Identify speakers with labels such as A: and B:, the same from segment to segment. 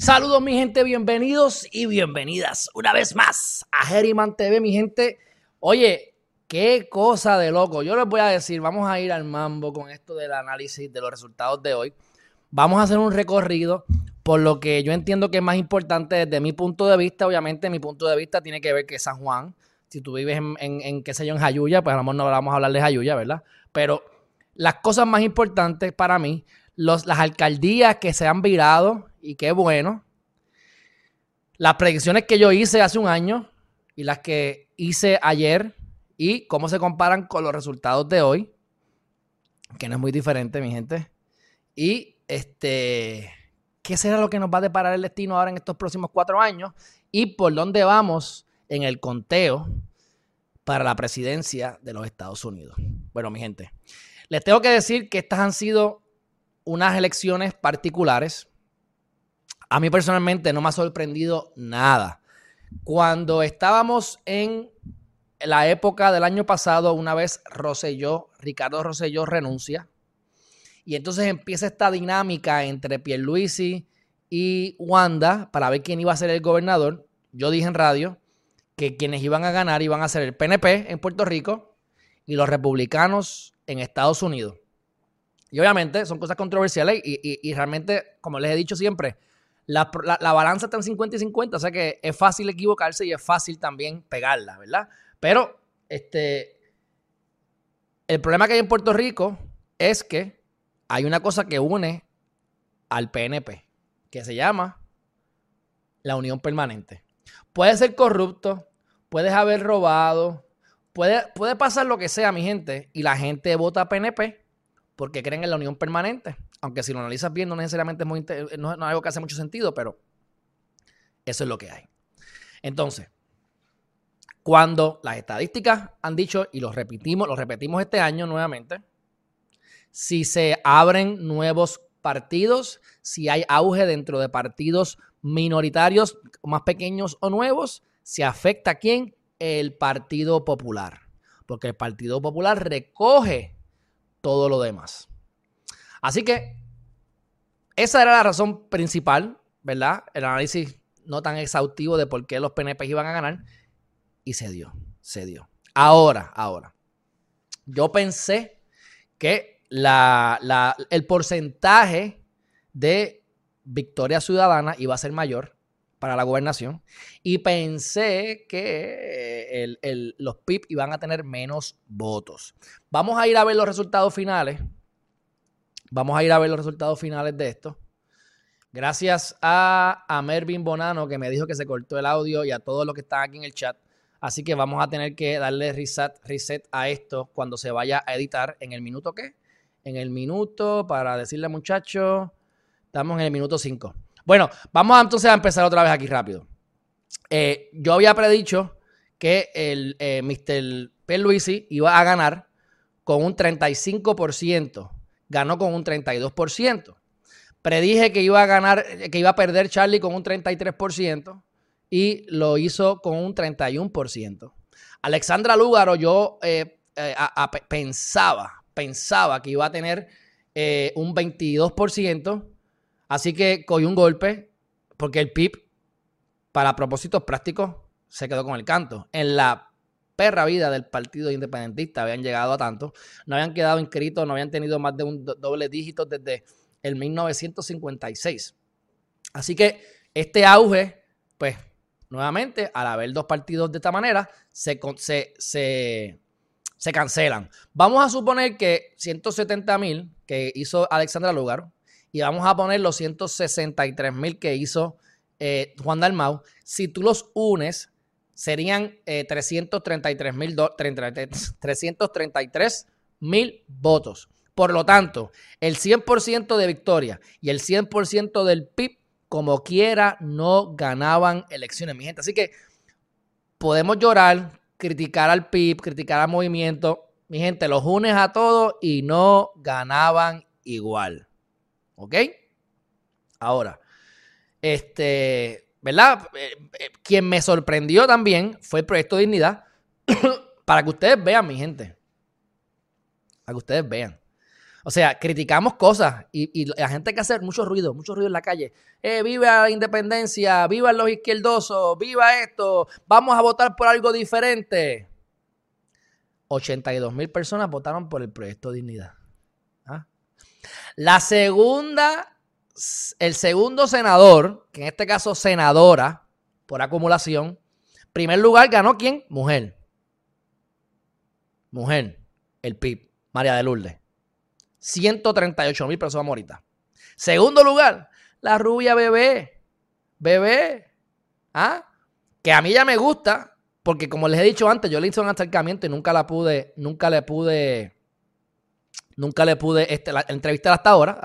A: Saludos mi gente, bienvenidos y bienvenidas una vez más a Herriman TV, mi gente. Oye, qué cosa de loco. Yo les voy a decir, vamos a ir al mambo con esto del análisis de los resultados de hoy. Vamos a hacer un recorrido por lo que yo entiendo que es más importante desde mi punto de vista. Obviamente mi punto de vista tiene que ver que San Juan, si tú vives en, qué sé yo, en Jayuya, pues a lo mejor no vamos a hablar de Jayuya, ¿verdad? Pero las cosas más importantes para mí, los, las alcaldías que se han virado y qué bueno. Las predicciones que yo hice hace un año y las que hice ayer y cómo se comparan con los resultados de hoy, que no es muy diferente, mi gente. Y este, ¿qué será lo que nos va a deparar el destino ahora en estos próximos cuatro años? Y por dónde vamos en el conteo para la presidencia de los Estados Unidos. Bueno, mi gente, les tengo que decir que estas han sido unas elecciones particulares a mí personalmente no me ha sorprendido nada. Cuando estábamos en la época del año pasado, una vez Rosselló, Ricardo Rosselló renuncia. Y entonces empieza esta dinámica entre Pierluisi y Wanda para ver quién iba a ser el gobernador. Yo dije en radio que quienes iban a ganar iban a ser el PNP en Puerto Rico y los republicanos en Estados Unidos. Y obviamente son cosas controversiales y, y realmente, como les he dicho siempre, la, balanza está en 50 y 50, o sea que es fácil equivocarse y es fácil también pegarla, ¿verdad? Pero este, el problema que hay en Puerto Rico es que hay una cosa que une al PNP, que se llama la unión permanente. Puede ser corrupto, puedes haber robado, puede, puede pasar lo que sea, mi gente, y la gente vota PNP porque creen en la unión permanente. Aunque si lo analizas bien, no necesariamente es, muy, no, es algo que hace mucho sentido, pero eso es lo que hay. Entonces, cuando las estadísticas han dicho, y lo repetimos, lo repetimos este año nuevamente, si se abren nuevos partidos, si hay auge dentro de partidos minoritarios más pequeños o nuevos, se afecta a quién? El Partido Popular. Porque el Partido Popular recoge todo lo demás. Así que esa era la razón principal, ¿verdad? El análisis no tan exhaustivo de por qué los PNP iban a ganar. Y se dio, se dio. Ahora, ahora. Yo pensé que el porcentaje de victoria ciudadana iba a ser mayor para la gobernación y pensé que los PIB iban a tener menos votos. Vamos a ir a ver los resultados finales. Vamos a ir a ver los resultados finales de esto. Gracias a, a Mervin Bonano que me dijo que se cortó el audio y a todos los que están aquí en el chat. Así que vamos a tener que darle reset, reset a esto cuando se vaya a editar en el minuto qué? En el minuto, para decirle muchachos, estamos en el minuto 5. Bueno, vamos entonces a empezar otra vez aquí rápido. Eh, yo había predicho que el eh, Mr. P. Luisi iba a ganar con un 35%. Ganó con un 32%. Predije que iba a ganar, que iba a perder Charlie con un 33% y lo hizo con un 31%. Alexandra Lúgaro, yo eh, pensaba, pensaba que iba a tener un 22%. Así que cogió un golpe porque el PIB, para propósitos prácticos, se quedó con el canto. En la perra vida del Partido Independentista habían llegado a tanto, no habían quedado inscritos, no habían tenido más de un doble dígito desde el 1956. Así que este auge, pues nuevamente, al haber dos partidos de esta manera, se, se, se cancelan. Vamos a suponer que 170 mil que hizo Alexandra Lugar y vamos a poner los 163 mil que hizo eh, Juan Dalmau. Si tú los unes, serían 333 eh, mil votos. Por lo tanto, el 100% de victoria y el 100% del PIB, como quiera, no ganaban elecciones, mi gente. Así que podemos llorar, criticar al PIB, criticar al movimiento. Mi gente, los unes a todos y no ganaban igual. ¿Ok? Ahora, este, ¿verdad? Eh, eh, quien me sorprendió también fue el proyecto Dignidad. para que ustedes vean, mi gente. Para que ustedes vean. O sea, criticamos cosas y, la gente hay que hacer mucho ruido, mucho ruido en la calle. Eh, viva la independencia, viva los izquierdosos, viva esto, vamos a votar por algo diferente. 82 mil personas votaron por el proyecto Dignidad. La segunda, el segundo senador, que en este caso senadora por acumulación, primer lugar ganó quién? Mujer. Mujer, el PIB, María de Lourdes. 138 mil personas ahorita. Segundo lugar, la rubia bebé. Bebé. ¿Ah? Que a mí ya me gusta, porque como les he dicho antes, yo le hice un acercamiento y nunca la pude, nunca le pude, nunca le pude este, la, entrevistar hasta ahora.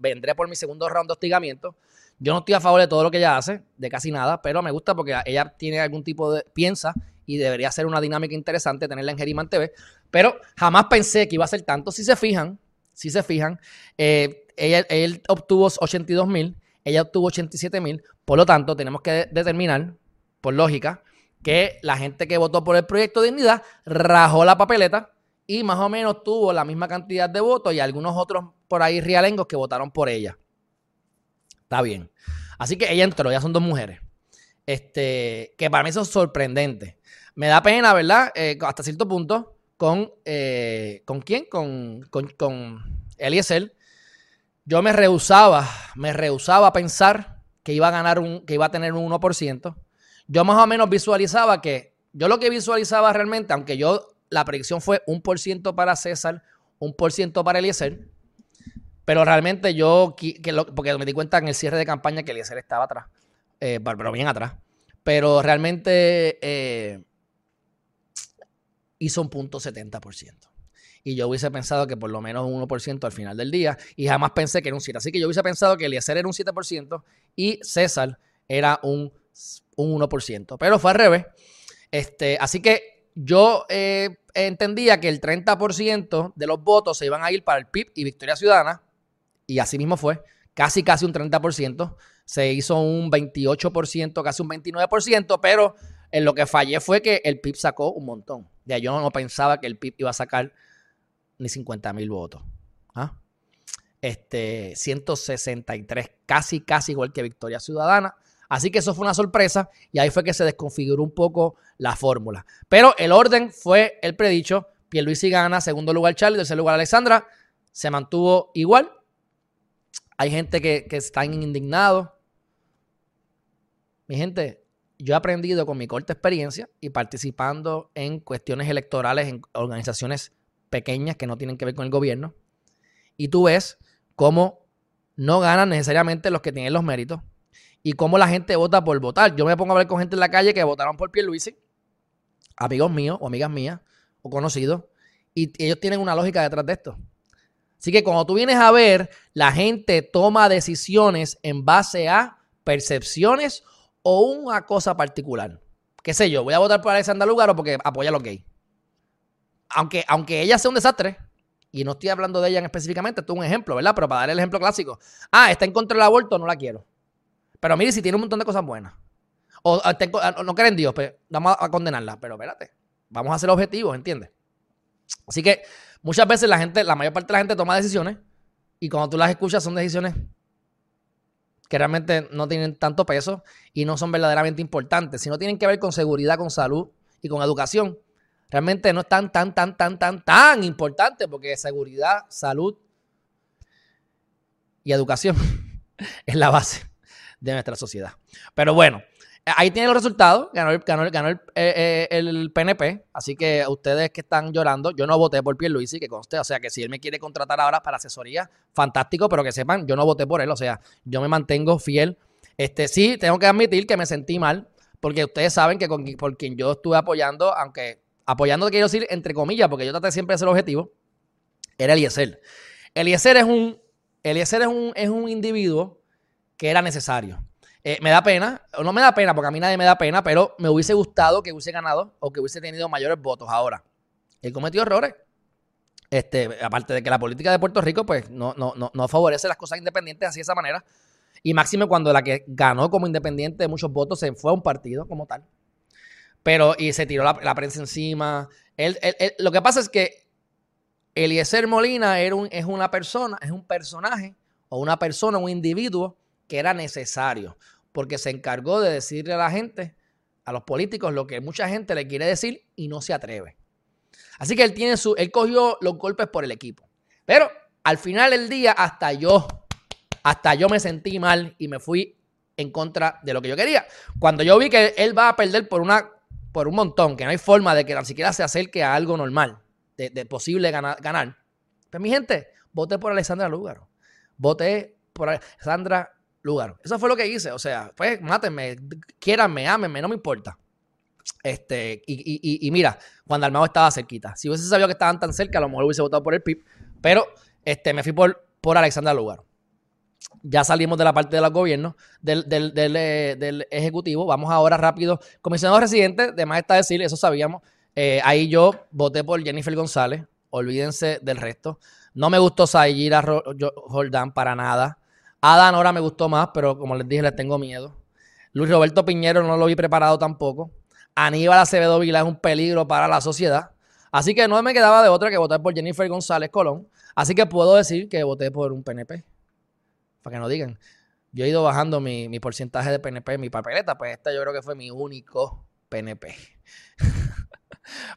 A: Vendré por mi segundo round de hostigamiento. Yo no estoy a favor de todo lo que ella hace, de casi nada, pero me gusta porque ella tiene algún tipo de, piensa y debería ser una dinámica interesante tenerla en Geriman TV. Pero jamás pensé que iba a ser tanto. Si se fijan, si se fijan, eh, él obtuvo 82 mil, ella obtuvo 87 mil, por lo tanto tenemos que determinar, por lógica, que la gente que votó por el proyecto de dignidad rajó la papeleta y más o menos tuvo la misma cantidad de votos y algunos otros por ahí realengos que votaron por ella. Está bien. Así que ella entró, ya son dos mujeres. Este, que para mí eso es sorprendente. Me da pena, ¿verdad? Eh, hasta cierto punto, con, eh, ¿con quién? Con, con, con Eliezer. Yo me rehusaba, me rehusaba a pensar que iba a ganar un, que iba a tener un 1%. Yo más o menos visualizaba que, yo lo que visualizaba realmente, aunque yo, la predicción fue un por ciento para César, un por ciento para Eliezer, pero realmente yo, que porque me di cuenta en el cierre de campaña que Eliezer estaba atrás, eh, pero bien atrás. Pero realmente eh, hizo un punto 70%. Y yo hubiese pensado que por lo menos un 1% al final del día. Y jamás pensé que era un 7%. Así que yo hubiese pensado que Eliezer era un 7% y César era un, un 1%. Pero fue al revés. Este, así que yo eh, entendía que el 30% de los votos se iban a ir para el PIB y Victoria Ciudadana. Y así mismo fue. Casi, casi un 30%. Se hizo un 28%, casi un 29%. Pero en lo que fallé fue que el PIB sacó un montón. Ya yo no pensaba que el PIB iba a sacar ni 50 mil votos. ¿ah? Este, 163, casi, casi igual que Victoria Ciudadana. Así que eso fue una sorpresa y ahí fue que se desconfiguró un poco la fórmula. Pero el orden fue el predicho. Pierluisi gana, segundo lugar Charlie, tercer lugar Alexandra. Se mantuvo igual. Hay gente que, que está indignado. Mi gente, yo he aprendido con mi corta experiencia y participando en cuestiones electorales en organizaciones pequeñas que no tienen que ver con el gobierno. Y tú ves cómo no ganan necesariamente los que tienen los méritos y cómo la gente vota por votar. Yo me pongo a hablar con gente en la calle que votaron por Pierluisi, amigos míos o amigas mías o conocidos, y ellos tienen una lógica detrás de esto. Así que cuando tú vienes a ver, la gente toma decisiones en base a percepciones o una cosa particular. ¿Qué sé yo? Voy a votar por Alexandra Lugaro porque apoya a los gays. Aunque, aunque ella sea un desastre, y no estoy hablando de ella específicamente, esto es un ejemplo, ¿verdad? Pero para dar el ejemplo clásico. Ah, está en contra del aborto, no la quiero. Pero mire, si tiene un montón de cosas buenas. O, no creen en Dios, pues vamos a, condenarla. Pero espérate, vamos a ser objetivos, ¿entiendes? Así que muchas veces la gente, la mayor parte de la gente toma decisiones y cuando tú las escuchas son decisiones que realmente no tienen tanto peso y no son verdaderamente importantes, sino tienen que ver con seguridad, con salud y con educación. Realmente no es tan, tan, tan, tan, tan, tan importante porque seguridad, salud y educación es la base de nuestra sociedad. Pero bueno, ahí tiene los resultados. Ganó, el, ganó, el, eh, el, PNP. Así que ustedes que están llorando, yo no voté por Pierluisi, que conste. O sea, que si él me quiere contratar ahora para asesoría, fantástico. Pero que sepan, yo no voté por él. O sea, yo me mantengo fiel. Este, sí, tengo que admitir que me sentí mal. Porque ustedes saben que con, por quien yo estuve apoyando, aunque apoyando quiero decir entre comillas, porque yo traté siempre de ser objetivo, era Eliezer. Eliezer es un, Eliezer es un, es un individuo que era necesario. Eh, me da pena, no me da pena porque a mí nadie me da pena, pero me hubiese gustado que hubiese ganado o que hubiese tenido mayores votos. Ahora, él cometió errores. Este, aparte de que la política de Puerto Rico pues no, no, no, favorece las cosas independientes así de esa manera. Y máxime cuando la que ganó como independiente de muchos votos se fue a un partido como tal. Pero, y se tiró la, prensa encima. lo que pasa es que Eliezer Molina es una persona, es un personaje, o una persona, un individuo que era necesario, porque se encargó de decirle a la gente, a los políticos, lo que mucha gente le quiere decir y no se atreve. Así que él tiene su, él cogió los golpes por el equipo. Pero al final del día, hasta yo hasta yo me sentí mal y me fui en contra de lo que yo quería. Cuando yo vi que él va a perder por una por un montón, que no hay forma de que ni siquiera se acerque a algo normal, de, posible ganar, ganar. Pues mi gente, voté por Alexandra Lúgaro. Voté por Alexandra Lúgaro. Eso fue lo que hice. O sea, pues mátenme, quieranme, ámenme, no me importa. Este, y, y, mira, Juan Dalmao estaba cerquita. Si hubiese sabido que estaban tan cerca, a lo mejor hubiese votado por el PIB. Pero este, me fui por, por Alexandra Lúgaro ya salimos de la parte del gobierno, del, eh, del, ejecutivo. Vamos ahora rápido. Comisionado residente, de más está decir, eso sabíamos. Eh, ahí yo voté por Jennifer González. Olvídense del resto. No me gustó Sayira Jordán para nada. Adán ahora me gustó más, pero como les dije, les tengo miedo. Luis Roberto Piñero no lo vi preparado tampoco. Aníbal Acevedo Vila es un peligro para la sociedad. Así que no me quedaba de otra que votar por Jennifer González Colón. Así que puedo decir que voté por un PNP para que no digan. Yo he ido bajando mi, porcentaje de PNP mi papeleta, pues esta yo creo que fue mi único PNP.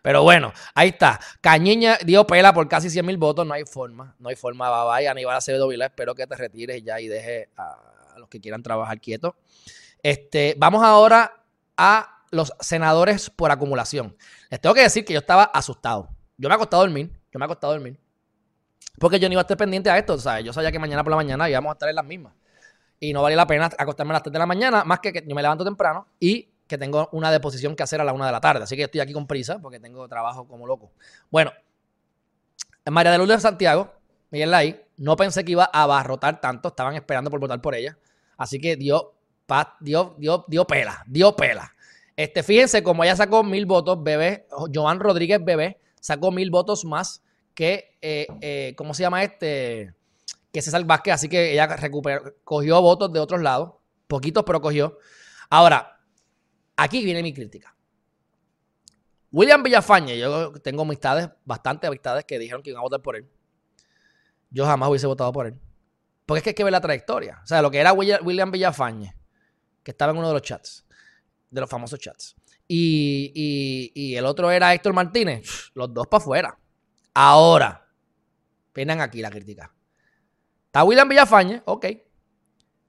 A: Pero bueno, ahí está. Cañiña dio pela por casi 100 mil votos. No hay forma. No hay forma. Bye bye. Aníbal Acevedo Vila. Espero que te retires ya y deje a, los que quieran trabajar quietos. Este, vamos ahora a los senadores por acumulación. Les tengo que decir que yo estaba asustado. Yo me he acostado dormir. Yo me he acostado dormir. Porque yo no iba a estar pendiente a esto, ¿sabes? Yo sabía que mañana por la mañana íbamos a estar en las mismas. Y no valía la pena acostarme a las 3 de la mañana, más que que yo me levanto temprano y que tengo una deposición que hacer a la 1 de la tarde. Así que estoy aquí con prisa porque tengo trabajo como loco. Bueno, María de Lourdes de Santiago, Miguel ahí, no pensé que iba a abarrotar tanto, estaban esperando por votar por ella. Así que dio, dio, dio, dio pela, dio pela. Este, fíjense, como ella sacó mil votos, bebé, Joan Rodríguez Bebé sacó mil votos más que, eh, eh, ¿cómo se llama este? Que César Vázquez, así que ella recuperó, cogió votos de otros lados, poquitos, pero cogió. Ahora, aquí viene mi crítica. William Villafañe, yo tengo amistades, bastantes amistades que dijeron que iban a votar por él. Yo jamás hubiese votado por él. Porque es que hay que ver la trayectoria. O sea, lo que era William Villafañe, que estaba en uno de los chats, de los famosos chats. Y, y el otro era Héctor Martínez, los dos para afuera. Ahora, penan aquí la crítica. Está William Villafañe, ok.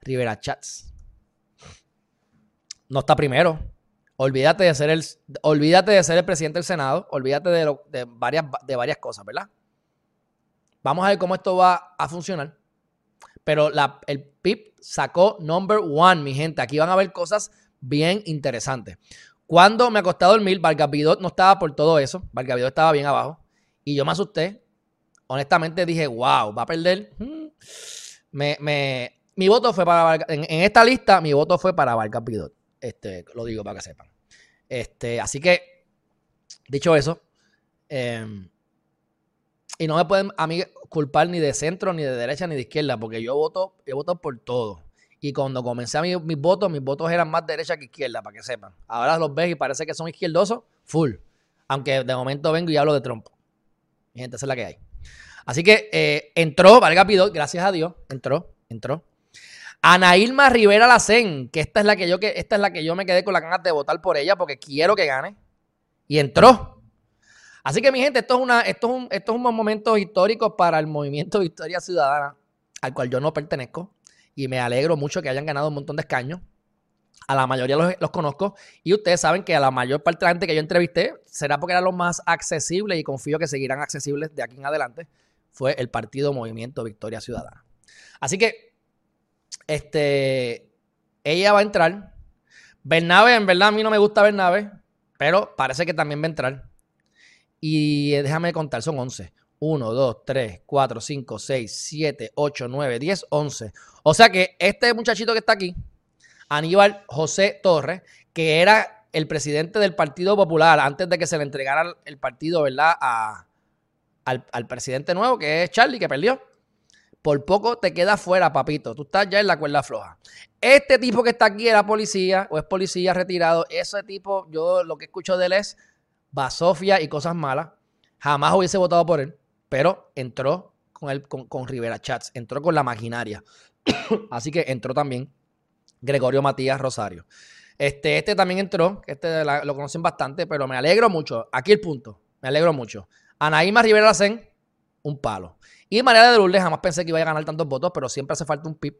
A: Rivera Chats. No está primero. Olvídate de ser el, olvídate de ser el presidente del Senado. Olvídate de, varias, de varias cosas, ¿verdad? Vamos a ver cómo esto va a funcionar. Pero el PIB sacó number one, mi gente. Aquí van a ver cosas bien interesantes. Cuando me acosté a dormir, Vargas no estaba por todo eso. Vargas estaba bien abajo. Y yo me asusté. Honestamente dije, wow, va a perder. Hmm. Me, me, mi voto fue para en, esta lista, mi voto fue para Vargas Pidot. Este, lo digo para que sepan. Este, así que, dicho eso, em, y no me pueden a mí culpar ni de centro, ni de derecha, ni de izquierda, porque yo voto, yo voto por todo. Y cuando comencé a mis votos, mis votos eran más derecha que izquierda, para que sepan. Ahora los ves y parece que son izquierdosos, full. Aunque de momento vengo y hablo de trompo. Mi gente, es la que hay. Así que eh, entró, valga pido, gracias a Dios, entró, entró. Ana Rivera Lacén, que esta es la que yo que esta es la que yo me quedé con la ganas de votar por ella porque quiero que gane. Y entró. Así que mi gente, esto es una esto es un esto es un momento histórico para el movimiento Victoria Ciudadana, al cual yo no pertenezco y me alegro mucho que hayan ganado un montón de escaños. A la mayoría los, conozco y ustedes saben que a la mayor parte de la gente que yo entrevisté será porque eran los más accesibles y confío que seguirán accesibles de aquí en adelante. Fue el partido Movimiento Victoria Ciudadana. Así que, este, ella va a entrar. Bernabe, en verdad a mí no me gusta Bernabe, pero parece que también va a entrar. Y déjame contar, son 11. 1, 2, 3, 4, 5, 6, 7, 8, 9, 10, 11. O sea que este muchachito que está aquí, Aníbal José Torres, que era el presidente del Partido Popular antes de que se le entregara el partido, ¿verdad? al, al presidente nuevo, que es Charlie, que perdió por poco te queda fuera, papito. Tú estás ya en la cuerda floja. Este tipo que está aquí era policía o es policía retirado. Ese tipo, yo lo que escucho de él es basofia y cosas malas. Jamás hubiese votado por él, pero entró con, él, con, Rivera Chats, entró con la maquinaria. Así que entró también Gregorio Matías Rosario. Este, este también entró, este lo conocen bastante, pero me alegro mucho. Aquí el punto, me alegro mucho. Anaíma Rivera Lacén, un palo. Y María de Lourdes jamás pensé que iba a ganar tantos votos, pero siempre hace falta un pip.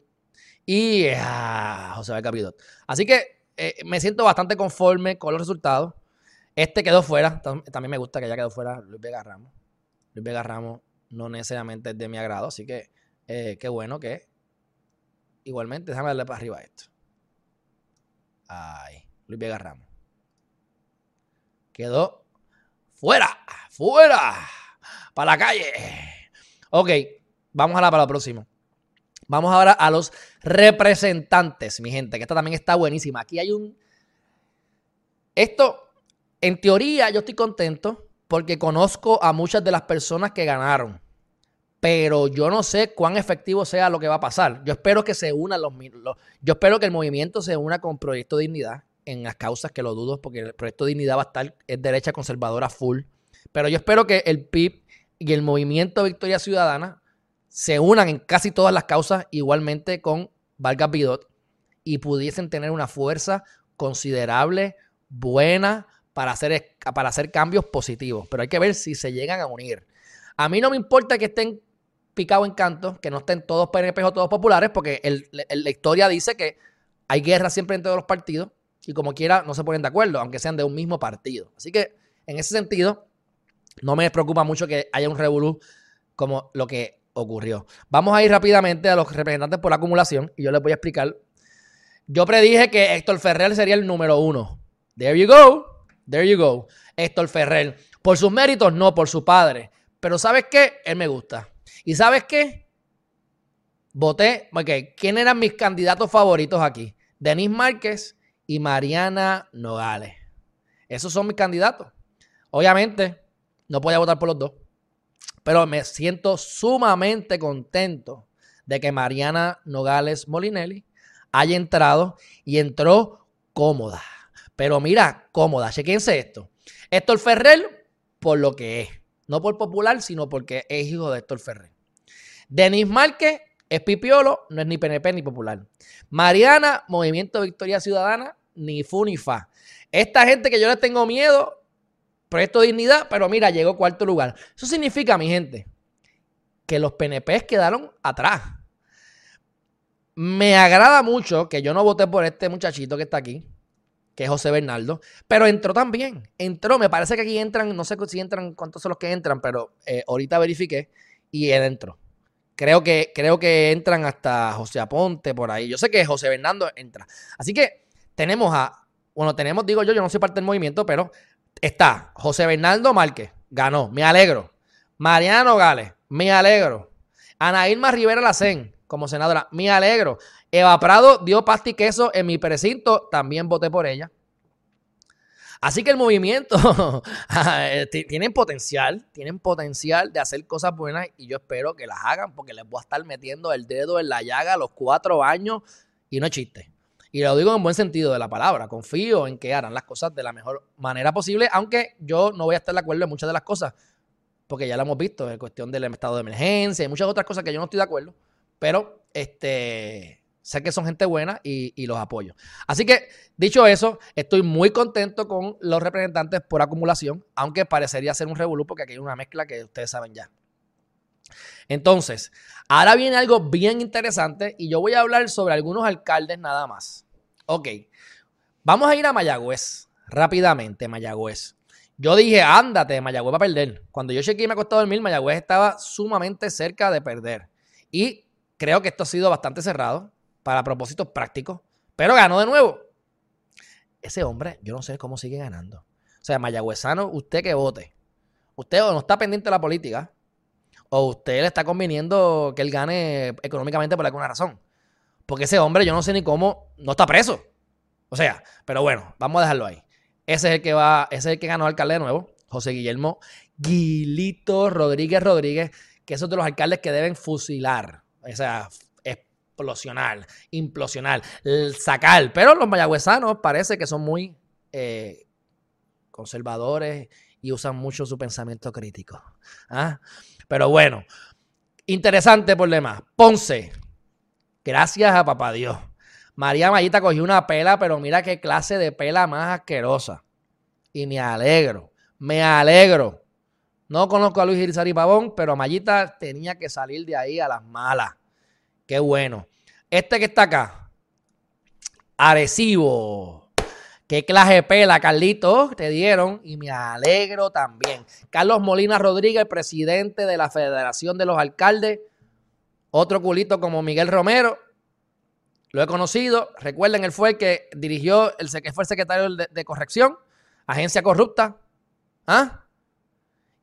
A: Y ah, José Capidot. Así que eh, me siento bastante conforme con los resultados. Este quedó fuera. También me gusta que haya quedado fuera Luis Vega Ramos. Luis Vega Ramos no necesariamente es de mi agrado, así que eh, qué bueno que igualmente, déjame darle para arriba esto. Ay, Luis Vega Ramos. Quedó fuera, fuera, para la calle. Ok, vamos a la para la próxima. Vamos ahora a los representantes, mi gente, que esta también está buenísima. Aquí hay un... Esto, en teoría, yo estoy contento porque conozco a muchas de las personas que ganaron. Pero yo no sé cuán efectivo sea lo que va a pasar. Yo espero que se unan los, los yo espero que el movimiento se una con Proyecto Dignidad en las causas que lo dudo, porque el Proyecto Dignidad va a estar, es derecha conservadora full. Pero yo espero que el PIB y el movimiento Victoria Ciudadana se unan en casi todas las causas igualmente con Vargas Bidot y pudiesen tener una fuerza considerable, buena, para hacer, para hacer cambios positivos. Pero hay que ver si se llegan a unir. A mí no me importa que estén picados en canto, que no estén todos PNP o todos populares, porque la historia dice que hay guerra siempre entre los partidos y como quiera no se ponen de acuerdo, aunque sean de un mismo partido. Así que en ese sentido, no me preocupa mucho que haya un revolú como lo que ocurrió. Vamos a ir rápidamente a los representantes por acumulación y yo les voy a explicar. Yo predije que Héctor Ferrer sería el número uno. There you go. There you go. Héctor Ferrer. Por sus méritos, no, por su padre. Pero ¿sabes qué? Él me gusta. ¿Y sabes qué? Voté. Ok, ¿quién eran mis candidatos favoritos aquí? Denis Márquez y Mariana Nogales. Esos son mis candidatos. Obviamente, no podía votar por los dos. Pero me siento sumamente contento de que Mariana Nogales Molinelli haya entrado y entró cómoda. Pero mira, cómoda. Chequense esto. Héctor Ferrer, por lo que es. No por popular, sino porque es hijo de Héctor Ferrer. Denis Márquez es pipiolo, no es ni PNP ni popular. Mariana, Movimiento Victoria Ciudadana, ni fu ni fa. Esta gente que yo les tengo miedo, Proyecto Dignidad, pero mira, llegó cuarto lugar. Eso significa, mi gente, que los PNP quedaron atrás. Me agrada mucho que yo no voté por este muchachito que está aquí, que es José Bernardo, pero entró también. Entró, me parece que aquí entran, no sé si entran, cuántos son los que entran, pero eh, ahorita verifiqué y él entró. Creo que, creo que entran hasta José Aponte por ahí. Yo sé que José Bernardo entra. Así que tenemos a, bueno, tenemos, digo yo, yo no soy parte del movimiento, pero está José Bernardo Márquez, ganó, me alegro. Mariano Gales, me alegro. Ana Rivera Lacén, como senadora, me alegro. Eva Prado dio pasta y queso en mi precinto, también voté por ella. Así que el movimiento tienen potencial, tienen potencial de hacer cosas buenas y yo espero que las hagan porque les voy a estar metiendo el dedo en la llaga a los cuatro años y no es chiste. Y lo digo en buen sentido de la palabra. Confío en que harán las cosas de la mejor manera posible, aunque yo no voy a estar de acuerdo en muchas de las cosas, porque ya lo hemos visto, en cuestión del estado de emergencia y muchas otras cosas que yo no estoy de acuerdo. Pero este, sé que son gente buena y, los apoyo. Así que, dicho eso, estoy muy contento con los representantes por acumulación, aunque parecería ser un revolú, porque aquí hay una mezcla que ustedes saben ya. Entonces, ahora viene algo bien interesante y yo voy a hablar sobre algunos alcaldes nada más. Ok, vamos a ir a Mayagüez rápidamente, Mayagüez. Yo dije, ándate, Mayagüez va a perder. Cuando yo chequeé y me acostó a dormir, Mayagüez estaba sumamente cerca de perder. Y creo que esto ha sido bastante cerrado para propósitos prácticos, pero ganó de nuevo. Ese hombre, yo no sé cómo sigue ganando. O sea, mayagüezano, usted que vote. Usted o no está pendiente de la política, o usted le está conviniendo que él gane económicamente por alguna razón. Porque ese hombre, yo no sé ni cómo, no está preso. O sea, pero bueno, vamos a dejarlo ahí. Ese es el que va, ese es el que ganó alcalde de nuevo, José Guillermo Guilito Rodríguez Rodríguez, que es otro de los alcaldes que deben fusilar. O sea, explosionar, implosionar, sacar. Pero los mayagüezanos parece que son muy eh, conservadores y usan mucho su pensamiento crítico. ¿ah? Pero bueno, interesante demás. Ponce, gracias a papá Dios. María Mayita cogió una pela, pero mira qué clase de pela más asquerosa. Y me alegro, me alegro. No conozco a Luis Irizarry Pavón, pero Mayita tenía que salir de ahí a las malas. Qué bueno. Este que está acá, Arecibo. Qué clase de pela, Carlitos, te dieron y me alegro también. Carlos Molina Rodríguez, presidente de la Federación de los Alcaldes. Otro culito como Miguel Romero. Lo he conocido. Recuerden, él fue el que dirigió, el fue el secretario de, corrección, agencia corrupta. ¿Ah?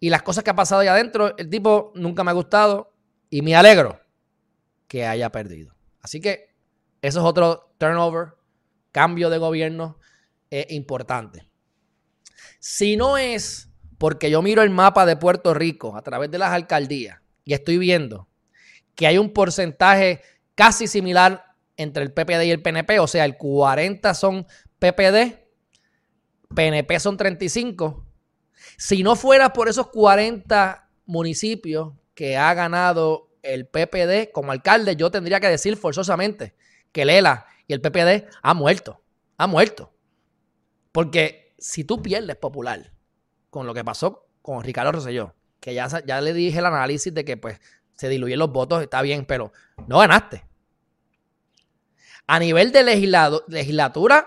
A: Y las cosas que ha pasado ahí adentro, el tipo nunca me ha gustado y me alegro que haya perdido. Así que eso es otro turnover, cambio de gobierno importante. Si no es porque yo miro el mapa de Puerto Rico a través de las alcaldías y estoy viendo que hay un porcentaje casi similar entre el PPD y el PNP, o sea, el 40 son PPD, PNP son 35. Si no fuera por esos 40 municipios que ha ganado el PPD como alcalde, yo tendría que decir forzosamente que Lela y el PPD ha muerto. Ha muerto. Porque si tú pierdes popular con lo que pasó con Ricardo Rosselló, que ya, ya le dije el análisis de que pues se diluyen los votos, está bien, pero no ganaste. A nivel de legislatura,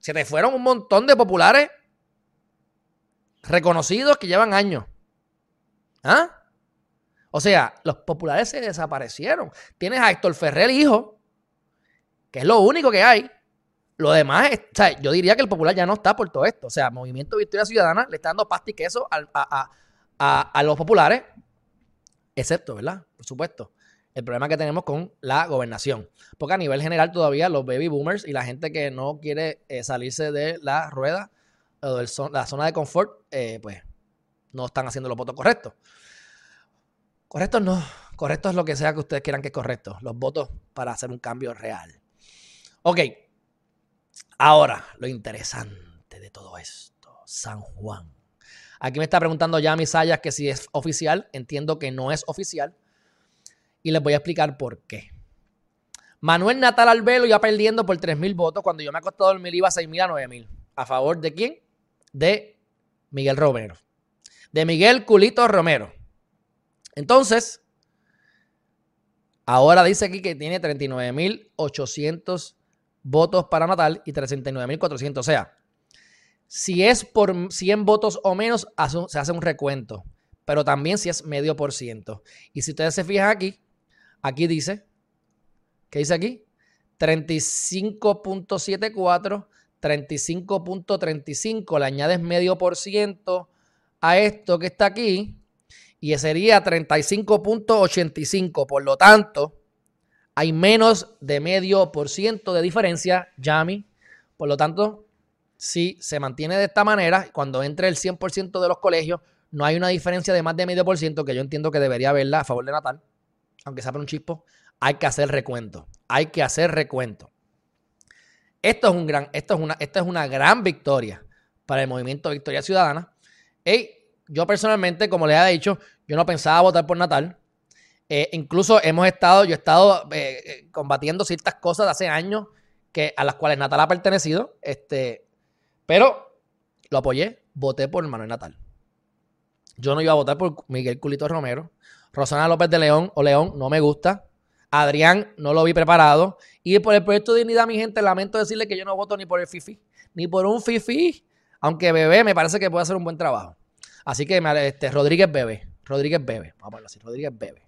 A: se te fueron un montón de populares reconocidos que llevan años. ¿Ah? O sea, los populares se desaparecieron. Tienes a Héctor Ferrer, hijo, que es lo único que hay. Lo demás, yo diría que el popular ya no está por todo esto. O sea, Movimiento Victoria Ciudadana le está dando pasta y queso a, los populares, excepto, ¿verdad? Por supuesto, el problema que tenemos con la gobernación. Porque a nivel general todavía los baby boomers y la gente que no quiere eh, salirse de la rueda o de la zona de confort, eh, pues no están haciendo los votos correctos. Correctos no, correcto es lo que sea que ustedes quieran que es correcto. Los votos para hacer un cambio real. Ok, Ahora, lo interesante de todo esto, San Juan. Aquí me está preguntando ya mis Sayas que si es oficial. Entiendo que no es oficial. Y les voy a explicar por qué. Manuel Natal Albelo ya perdiendo por 3.000 votos. Cuando yo me acosté a dormir iba a 6.000 a 9.000. ¿A favor de quién? De Miguel Romero. De Miguel Culito Romero. Entonces, ahora dice aquí que tiene 39.800 votos para Natal y 369.400. O sea, si es por 100 votos o menos, se hace un recuento. Pero también si es medio por ciento. Y si ustedes se fijan aquí, aquí dice, ¿qué dice aquí? 35.74, 35.35, le añades medio por ciento a esto que está aquí y sería 35.85. Por lo tanto, hay menos de medio por ciento de diferencia, Yami. Por lo tanto, si se mantiene de esta manera, cuando entre el 100% de los colegios, no hay una diferencia de más de medio por ciento, que yo entiendo que debería haberla a favor de Natal, aunque sea por un chispo, hay que hacer recuento. Hay que hacer recuento. Esto es, gran, es, una, es una gran victoria para el movimiento Victoria Ciudadana. Y yo personalmente, como les he dicho, yo no pensaba votar por Natal. Eh, incluso hemos estado, yo he estado eh, eh, combatiendo ciertas cosas de hace años que, a las cuales Natal ha pertenecido, este, pero lo apoyé, voté por Manuel Natal. Yo no iba a votar por Miguel Culito Romero. Rosana López de León o León no me gusta. Adrián no lo vi preparado. Y por el proyecto de dignidad, mi gente, lamento decirle que yo no voto ni por el FIFI, ni por un FIFI, aunque Bebé me parece que puede hacer un buen trabajo. Así que este, Rodríguez Bebe, Rodríguez Bebe, vamos a ponerlo así, Rodríguez Bebe.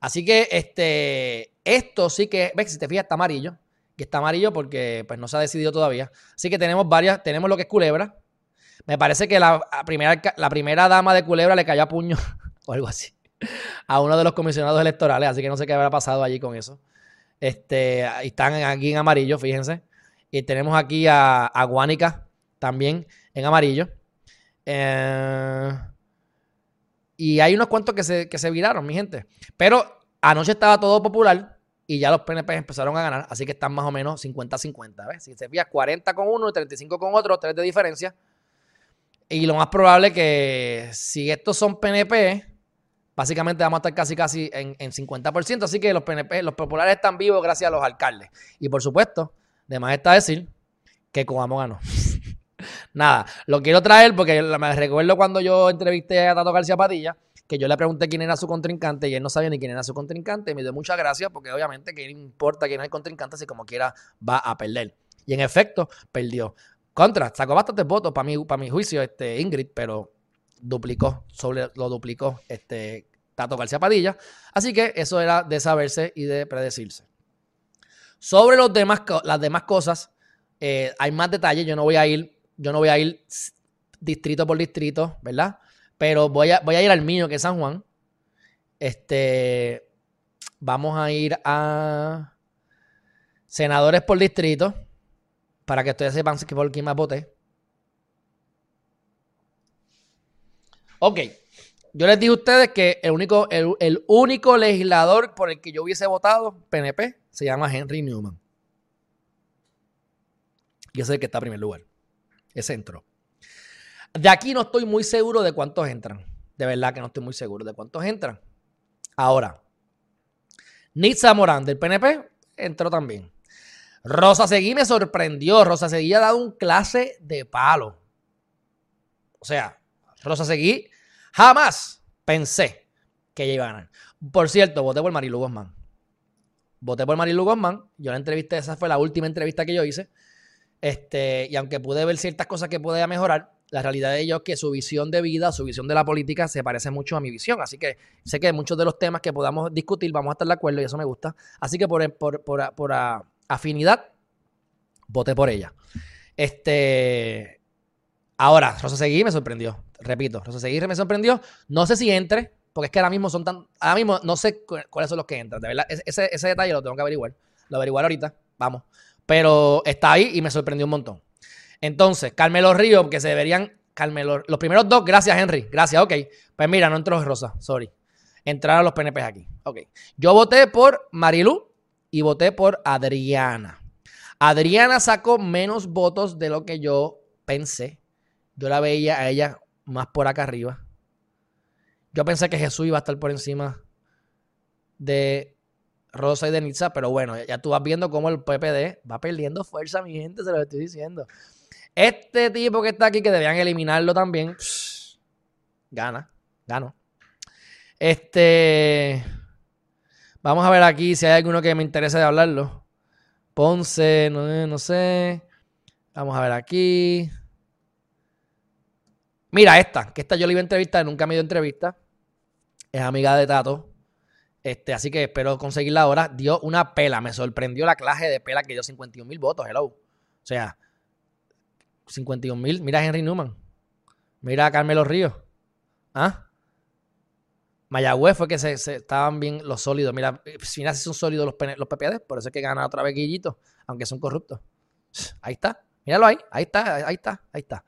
A: Así que este, esto sí que, ves, si te fijas, está amarillo. Que está amarillo porque pues, no se ha decidido todavía. Así que tenemos varias, tenemos lo que es Culebra. Me parece que la primera, la primera dama de Culebra le cayó a puño o algo así a uno de los comisionados electorales. Así que no sé qué habrá pasado allí con eso. Este, están aquí en amarillo, fíjense. Y tenemos aquí a, a Guánica también en amarillo. Eh, y hay unos cuantos que se, que se viraron, mi gente. Pero anoche estaba todo popular y ya los PNP empezaron a ganar, así que están más o menos 50-50. Si se fija, 40 con uno y 35 con otro, tres de diferencia. Y lo más probable que si estos son PNP, básicamente vamos a estar casi casi en, en 50%. Así que los PNP, los populares están vivos gracias a los alcaldes. Y por supuesto, de más está decir que Coamo ganó. Nada, lo quiero traer porque me recuerdo cuando yo entrevisté a Tato García Padilla, que yo le pregunté quién era su contrincante y él no sabía ni quién era su contrincante. Me dio mucha gracia porque obviamente que no importa quién es el contrincante si como quiera va a perder. Y en efecto, perdió. Contra, sacó bastantes votos para mi, para mi juicio este Ingrid, pero duplicó, sobre, lo duplicó este Tato García Padilla. Así que eso era de saberse y de predecirse. Sobre los demás, las demás cosas, eh, hay más detalles. Yo no voy a ir, yo no voy a ir distrito por distrito, ¿verdad? Pero voy a, voy a ir al mío, que es San Juan. Este, vamos a ir a senadores por distrito, para que ustedes sepan que por quién más voté. Ok, yo les dije a ustedes que el único, el, único legislador por el que yo hubiese votado, PNP, se llama Henry Newman. Y ese es el que está en primer lugar. Es centro. De aquí no estoy muy seguro de cuántos entran. De verdad que no estoy muy seguro de cuántos entran. Ahora, Nitza Morán del PNP entró también. Rosa Seguí me sorprendió. Rosa Seguí ha dado un clase de palo. O sea, Rosa Seguí jamás pensé que ella iba a ganar. Por cierto, voté por Marilu Guzmán. Voté por Marilu Guzmán. Yo la entrevisté, esa fue la última entrevista que yo hice. Este, y aunque pude ver ciertas cosas que podía mejorar, la realidad de ello es que su visión de vida, su visión de la política se parece mucho a mi visión. Así que sé que muchos de los temas que podamos discutir vamos a estar de acuerdo y eso me gusta. Así que por, por, afinidad, voté por ella. Este. Ahora, Rosa Seguí me sorprendió. Repito, Rosa Seguí me sorprendió. No sé si entre, porque es que ahora mismo son tan. Ahora mismo no sé cuáles son los que entran. De verdad, ese, ese detalle lo tengo que averiguar. Lo averiguar ahorita. Vamos. Pero está ahí y me sorprendió un montón. Entonces, Carmelo Río, que se deberían. Carmelo, los primeros dos, gracias, Henry. Gracias, ok. Pues mira, no entró Rosa, sorry. Entraron los PNP aquí. Ok. Yo voté por Marilu y voté por Adriana. Adriana sacó menos votos de lo que yo pensé. Yo la veía a ella más por acá arriba. Yo pensé que Jesús iba a estar por encima de Rosa y de Nitza, pero bueno, ya tú vas viendo cómo el PPD va perdiendo fuerza, mi gente, se lo estoy diciendo. Este tipo que está aquí, que debían eliminarlo también, gana, gano. Este, vamos a ver aquí si hay alguno que me interese de hablarlo. Ponce, no, no sé. Vamos a ver aquí. Mira, esta, que esta yo le iba a entrevistar, nunca me dio entrevista. Es amiga de Tato. Este, así que espero conseguirla ahora. Dio una pela. Me sorprendió la clase de pela que dio 51 mil votos. Hello. O sea, 51 mil. Mira a Henry Newman. Mira Carmelo Ríos. ¿Ah? Mayagüez fue que se, estaban bien los sólidos. Mira, si son sólidos los, los PPD. Por eso es que gana otra vez Guillito. Aunque son corruptos. Ahí está. Míralo ahí. Ahí está. Ahí está. Ahí está.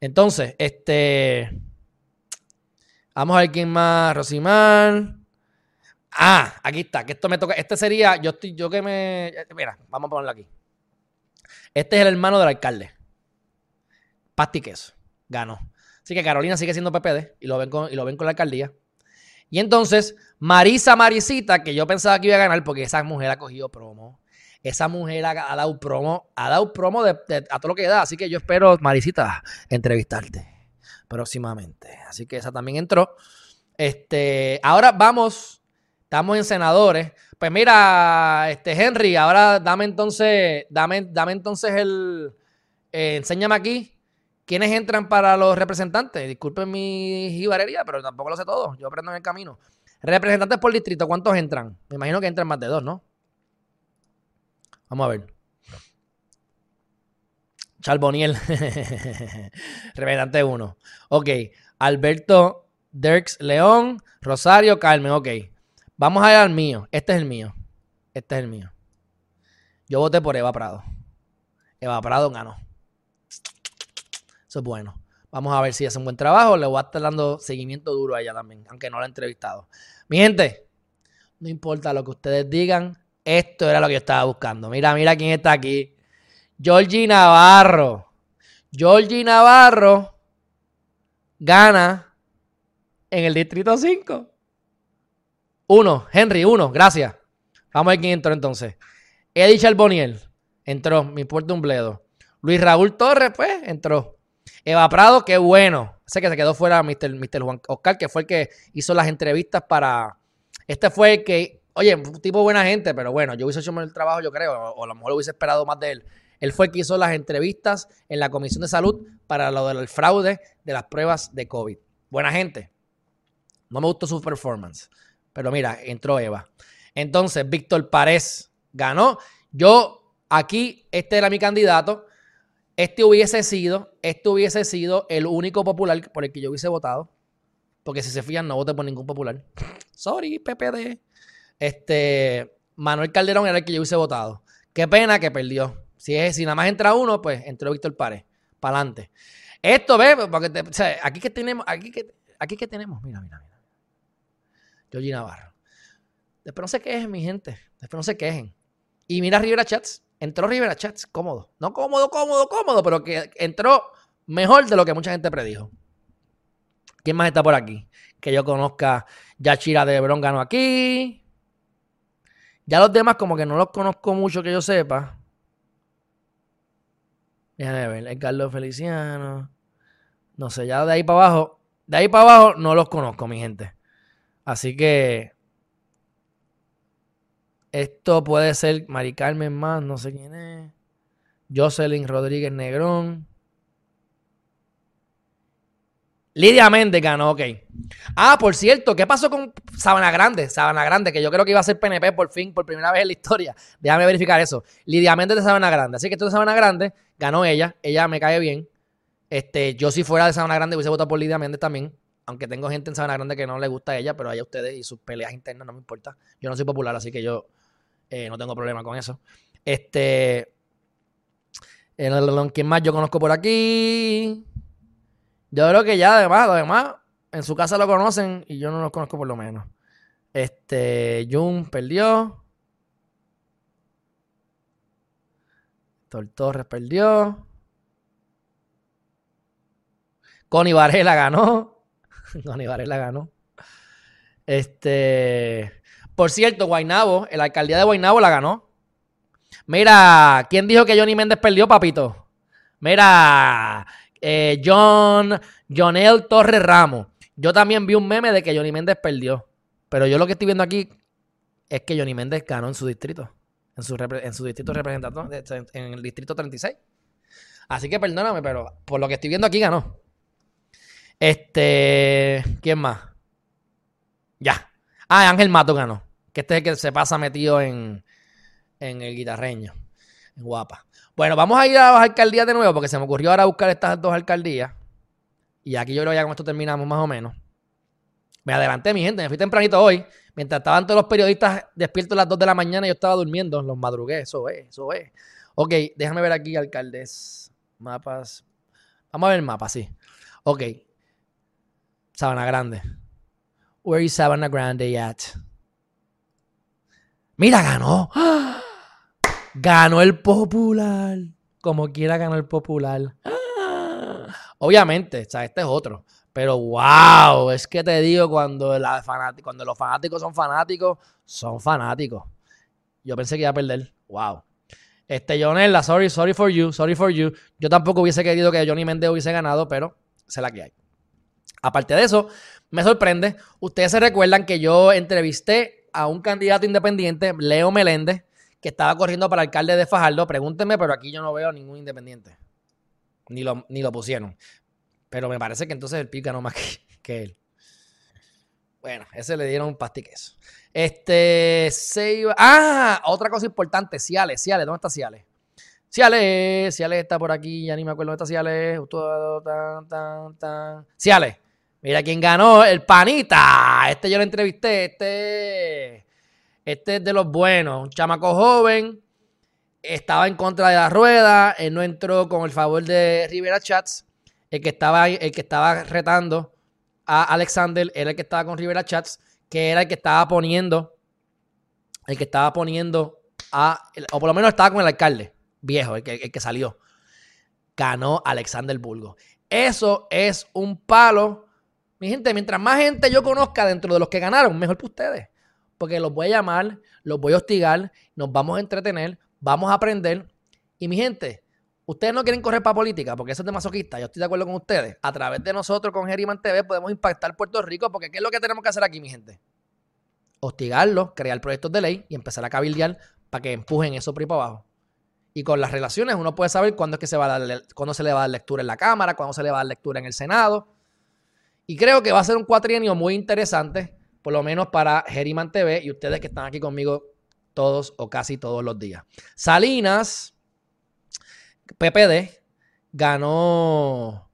A: Entonces, este. Vamos a ver quién más. Rosimar. Ah, aquí está, que esto me toca. Este sería, yo estoy, yo que me. Mira, vamos a ponerlo aquí. Este es el hermano del alcalde. Pasti Queso. Ganó. Así que Carolina sigue siendo PPD y lo ven con, y lo ven con la alcaldía. Y entonces, Marisa Marisita, que yo pensaba que iba a ganar porque esa mujer ha cogido promo. Esa mujer ha, dado promo, ha dado promo de, a todo lo que da. Así que yo espero, Marisita, entrevistarte próximamente. Así que esa también entró. Este, ahora vamos Estamos en senadores. Pues mira, este Henry, ahora dame entonces, dame, dame entonces el, eh, enséñame aquí quiénes entran para los representantes. Disculpen mi jibarería, pero tampoco lo sé todo. Yo aprendo en el camino. Representantes por distrito, ¿cuántos entran? Me imagino que entran más de dos, ¿no? Vamos a ver. Charboniel. Representante 1. Ok. Alberto Dirks León. Rosario Carmen. Ok. Vamos a ir al mío. Este es el mío. Este es el mío. Yo voté por Eva Prado. Eva Prado ganó. Eso es bueno. Vamos a ver si hace un buen trabajo. Le voy a estar dando seguimiento duro a ella también, aunque no la he entrevistado. Mi gente, no importa lo que ustedes digan, esto era lo que yo estaba buscando. Mira, mira quién está aquí. Georgie Navarro. Georgie Navarro gana en el distrito 5. Uno, Henry, uno, gracias. Vamos a ver quién entró entonces. Eddie Charboniel entró, me importa un bledo. Luis Raúl Torres, pues, entró. Eva Prado, qué bueno. Sé que se quedó fuera Mr. Juan Oscar, que fue el que hizo las entrevistas para. Este fue el que, oye, un tipo buena gente, pero bueno, yo hubiese hecho el trabajo, yo creo, o a lo mejor hubiese esperado más de él. Él fue el que hizo las entrevistas en la Comisión de Salud para lo del fraude de las pruebas de COVID. Buena gente. No me gustó su performance. Pero mira, entró Eva. Entonces, Víctor Párez ganó. Yo aquí, este era mi candidato. Este hubiese sido, este hubiese sido el único popular por el que yo hubiese votado. Porque si se fijan, no voté por ningún popular. Sorry, PPD. Este, Manuel Calderón era el que yo hubiese votado. Qué pena que perdió. Si, es, si nada más entra uno, pues entró Víctor Párez. Para adelante. Esto, ve, porque aquí que tenemos, aquí que, aquí que tenemos, mira, mira, mira. Georgie Navarro. Después no se quejen, mi gente. Después no se quejen. Y mira Rivera Chats. Entró Rivera Chats cómodo. No cómodo, cómodo, cómodo, pero que entró mejor de lo que mucha gente predijo. ¿Quién más está por aquí? Que yo conozca. Yachira de Bron ganó aquí. Ya los demás, como que no los conozco mucho que yo sepa. Déjame ver. El Carlos Feliciano. No sé, ya de ahí para abajo. De ahí para abajo no los conozco, mi gente. Así que esto puede ser Mari Carmen más, no sé quién es. Jocelyn Rodríguez Negrón. Lidia Méndez ganó, ok. Ah, por cierto, ¿qué pasó con Sabana Grande? Sabana Grande, que yo creo que iba a ser PNP por fin, por primera vez en la historia. Déjame verificar eso. Lidia Méndez de Sabana Grande. Así que esto de Sabana Grande, ganó ella. Ella me cae bien. Este, yo si fuera de Sabana Grande hubiese votado por Lidia Méndez también aunque tengo gente en Sabana Grande que no le gusta a ella, pero a ustedes y sus peleas internas no me importa. Yo no soy popular, así que yo eh, no tengo problema con eso. Este. ¿Quién más yo conozco por aquí? Yo creo que ya, además, además, en su casa lo conocen y yo no lo conozco por lo menos. Este, Jun perdió. Torres perdió. Connie Varela ganó. Don la ganó. Este. Por cierto, Guainabo, la alcaldía de Guainabo la ganó. Mira, ¿quién dijo que Johnny Méndez perdió, papito? Mira, eh, John, Jonel Torres Ramos. Yo también vi un meme de que Johnny Méndez perdió. Pero yo lo que estoy viendo aquí es que Johnny Méndez ganó en su distrito. En su, en su distrito representativo, en el distrito 36. Así que perdóname, pero por lo que estoy viendo aquí ganó. Este. ¿Quién más? Ya. Ah, Ángel Mato ganó. Que este es el que se pasa metido en, en el guitarreño. Guapa. Bueno, vamos a ir a las alcaldías de nuevo porque se me ocurrió ahora buscar estas dos alcaldías. Y aquí yo creo ya con esto terminamos más o menos. Me adelanté, mi gente. Me fui tempranito hoy. Mientras estaban todos los periodistas despiertos a las 2 de la mañana, yo estaba durmiendo. Los madrugué. Eso es, eso es. Ok, déjame ver aquí, alcaldes. Mapas. Vamos a ver el mapa, sí. Ok. Sabana Grande. Where is Sabana Grande at? Mira, ganó. Ganó el popular. Como quiera ganó el popular. Obviamente, o este es otro. Pero wow, es que te digo, cuando, los fanáticos son fanáticos, son fanáticos. Yo pensé que iba a perder. Wow. Este, Jonella, sorry, sorry for you, sorry for you. Yo tampoco hubiese querido que Johnny Mendez hubiese ganado, pero sé la que hay. Aparte de eso, me sorprende. Ustedes se recuerdan que yo entrevisté a un candidato independiente, Leo Meléndez, que estaba corriendo para alcalde de Fajardo. Pregúntenme, pero aquí yo no veo ningún independiente. Ni lo, ni lo pusieron. Pero me parece que entonces el PIB ganó más que, él. Bueno, ese le dieron un pastiqueso. Este, se iba... Ah, otra cosa importante, Ciales, Ciales, ¿dónde está Ciales? Ciales, Ciales está por aquí, ya ni me acuerdo dónde está Ciales. Ciales. Mira quién ganó, el panita. Este yo lo entrevisté. Este. Este es de los buenos, un chamaco joven, estaba en contra de la rueda, él no entró con el favor de Rivera Chats, el que estaba, el que estaba retando a Alexander era el que estaba con Rivera Chats, que era el que estaba poniendo, el que estaba poniendo a, o por lo menos estaba con el alcalde viejo, el que, el que salió. Ganó Alexander Bulgo. Eso es un palo. Mi gente, mientras más gente yo conozca dentro de los que ganaron, mejor para ustedes. Porque los voy a llamar, los voy a hostigar, nos vamos a entretener, vamos a aprender. Y mi gente, ustedes no quieren correr para política porque eso es de masoquista. Yo estoy de acuerdo con ustedes. A través de nosotros con Geriman TV podemos impactar Puerto Rico porque ¿qué es lo que tenemos que hacer aquí, mi gente? Hostigarlos, crear proyectos de ley y empezar a cabildear para que empujen eso por ahí para abajo. Y con las relaciones uno puede saber cuándo es que se va a dar, cuándo se le va a dar lectura en la Cámara, cuándo se le va a dar lectura en el Senado. Y creo que va a ser un cuatrienio muy interesante, por lo menos para Geriman TV y ustedes que están aquí conmigo todos o casi todos los días. Salinas, PPD, ganó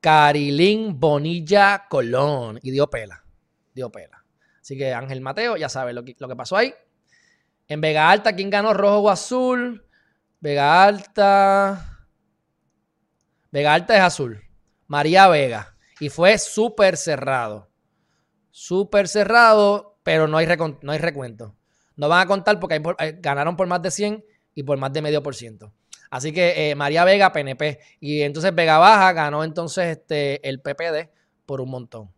A: Carilín Bonilla Colón y dio pela. Dio pela. Así que Ángel Mateo, ya sabe lo que, lo que pasó ahí. En Vega Alta, ¿quién ganó? Rojo o azul. Vega Alta. Vega Alta es azul. María Vega. Y fue súper cerrado. Súper cerrado, pero no hay, no hay recuento. No van a contar porque ganaron por más de 100 y por más de medio por ciento. Así que eh, María Vega, PNP. Y entonces Vega Baja ganó entonces este, el PPD por un montón.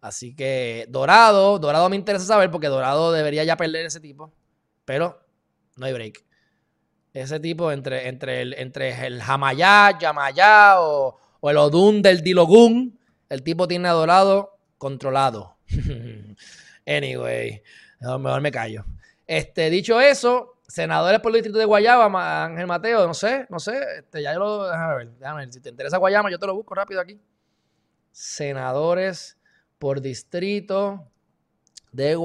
A: Así que Dorado, Dorado me interesa saber porque Dorado debería ya perder ese tipo. Pero no hay break. Ese tipo entre, entre el, entre el Jamayá, Yamayá o, o el Odun del Dilogun, el tipo tiene a Dorado controlado. anyway, mejor me callo. Este, dicho eso, senadores por el distrito de Guayama, Ángel Mateo, no sé, no sé, este, ya yo lo, déjame ver, déjame ver, si te interesa Guayama, yo te lo busco rápido aquí. Senadores por distrito de,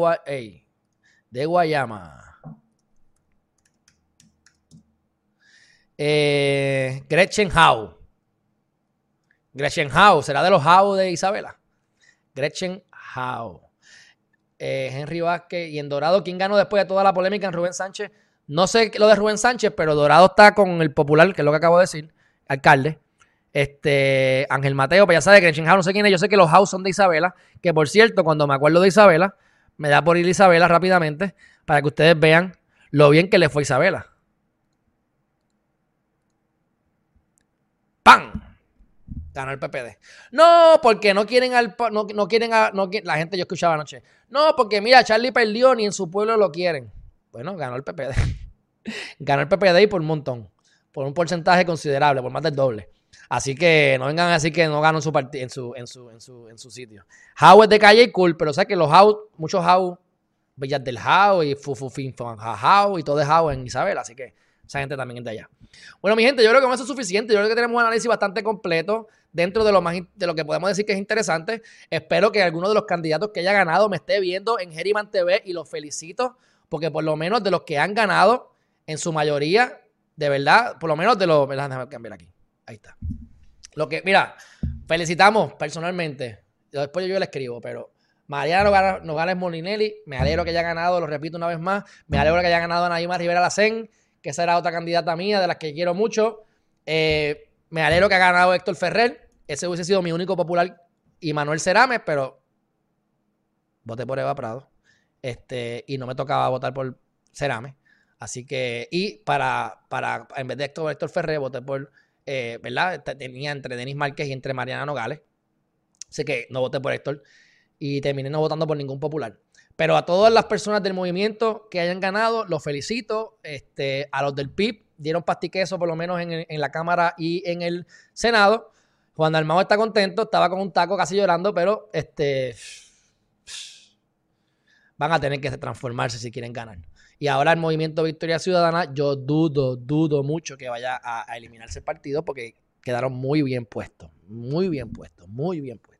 A: de Guayama. Eh, Gretchen Howe. Gretchen Howe, será de los Howe de Isabela. Gretchen Howe. Eh, Henry Vázquez y en Dorado, ¿quién ganó después de toda la polémica en Rubén Sánchez? No sé lo de Rubén Sánchez, pero Dorado está con el popular, que es lo que acabo de decir, alcalde. Este, Ángel Mateo, pues ya sabe, Gretchen Howe, no sé quién es, yo sé que los Howe son de Isabela, que por cierto, cuando me acuerdo de Isabela, me da por ir a Isabela rápidamente para que ustedes vean lo bien que le fue Isabela. ¡Pam! Ganó el PPD. No, porque no quieren al no, no quieren a, la gente yo escuchaba anoche. No, porque mira, Charlie perdió ni en su pueblo lo quieren. Bueno, ganó el PPD. ganó el PPD y por un montón. Por un porcentaje considerable, por más del doble. Así que no vengan a decir que no ganó en su, en su, en su, en su, en su sitio. How es de calle y cool, pero sabes que los How, muchos How, Villas del How y Fufufin How y todo de How en Isabel, así que esa gente también es de allá. Bueno, mi gente, yo creo que con eso es suficiente. Yo creo que tenemos un análisis bastante completo dentro de lo, más, de lo que podemos decir que es interesante. Espero que alguno de los candidatos que haya ganado me esté viendo en Geriman TV y los felicito porque por lo menos de los que han ganado, en su mayoría, de verdad, por lo menos de los... Déjame cambiar aquí. Ahí está. Lo que, mira, felicitamos personalmente. Después yo le escribo, pero Mariano Nogales Molinelli, me alegro que haya ganado, lo repito una vez más, me alegro que haya ganado a Naima Rivera Lacén, que esa era otra candidata mía, de las que quiero mucho. Eh, me alegro que ha ganado Héctor Ferrer. Ese hubiese sido mi único popular y Manuel Cerame, pero voté por Eva Prado. Este, y no me tocaba votar por Cerame. Así que, y para, para en vez de Héctor, Héctor Ferrer, voté por, eh, ¿verdad? Tenía entre Denis Márquez y entre Mariana Nogales. Así que no voté por Héctor. Y terminé no votando por ningún popular. Pero a todas las personas del movimiento que hayan ganado, los felicito. Este, a los del PIB dieron pastiqueso por lo menos en, la Cámara y en el Senado. Juan Dalmao está contento, estaba con un taco casi llorando, pero este van a tener que transformarse si quieren ganar. Y ahora el movimiento Victoria Ciudadana, yo dudo, dudo mucho que vaya a, a eliminarse el partido porque quedaron muy bien puestos, muy bien puestos, muy bien puestos.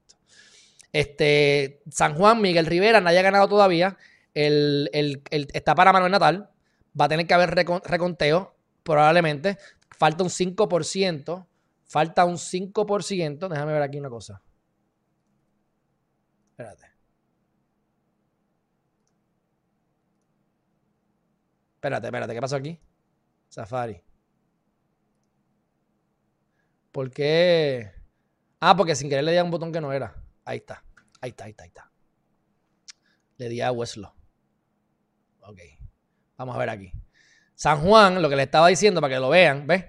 A: Este, San Juan, Miguel Rivera, nadie ha ganado todavía. El, está para Manuel Natal. Va a tener que haber reconteo, probablemente. Falta un 5%. Falta un 5%. Déjame ver aquí una cosa. Espérate. Espérate, espérate, ¿qué pasó aquí? Safari. ¿Por qué? Ah, porque sin querer le di a un botón que no era. Ahí está. Ahí está, ahí está, ahí está. Le di a Westlaw. Ok. Vamos a ver aquí. San Juan, lo que le estaba diciendo para que lo vean, ¿ves?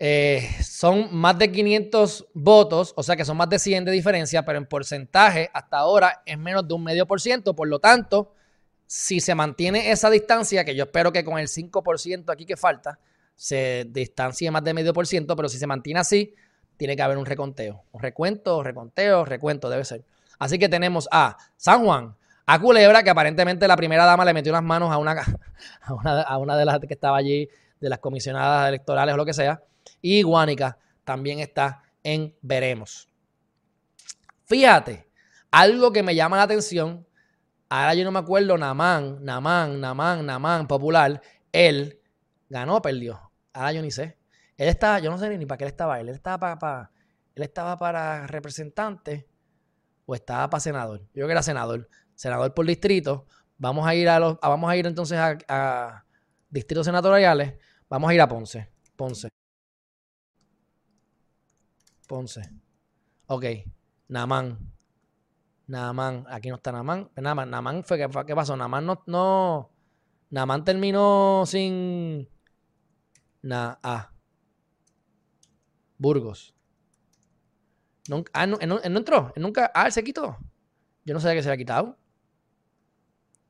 A: Eh, son más de 500 votos, o sea que son más de 100 de diferencia, pero en porcentaje hasta ahora es menos de un medio por ciento. Por lo tanto, si se mantiene esa distancia, que yo espero que con el 5% aquí que falta, se distancie más de medio por ciento, pero si se mantiene así, tiene que haber un reconteo. Un recuento, reconteo, recuento debe ser. Así que tenemos a San Juan, a Culebra, que aparentemente la primera dama le metió las manos a una, a una, a una de las que estaba allí, de las comisionadas electorales o lo que sea. Y Guánica también está en Veremos. Fíjate, algo que me llama la atención, ahora yo no me acuerdo, Namán, Namán, Namán, Namán, popular, él ganó o perdió. Ahora yo ni sé. Él estaba, yo no sé ni para qué él estaba, él estaba para, él estaba para representante o estaba para senador. Yo creo que era senador, senador por distrito. Vamos a ir a los, vamos a ir entonces a, distritos senatoriales. Vamos a ir a Ponce. Ponce. Ponce. Ok. Namán. Namán. Aquí no está Namán. Namán, Namán fue ¿qué pasó? Namán no, no. Namán terminó sin. Na, ah. Burgos. Nunca, ah, no, él no, entró. Nunca. Ah, él se quitó. Yo no sabía que se había quitado.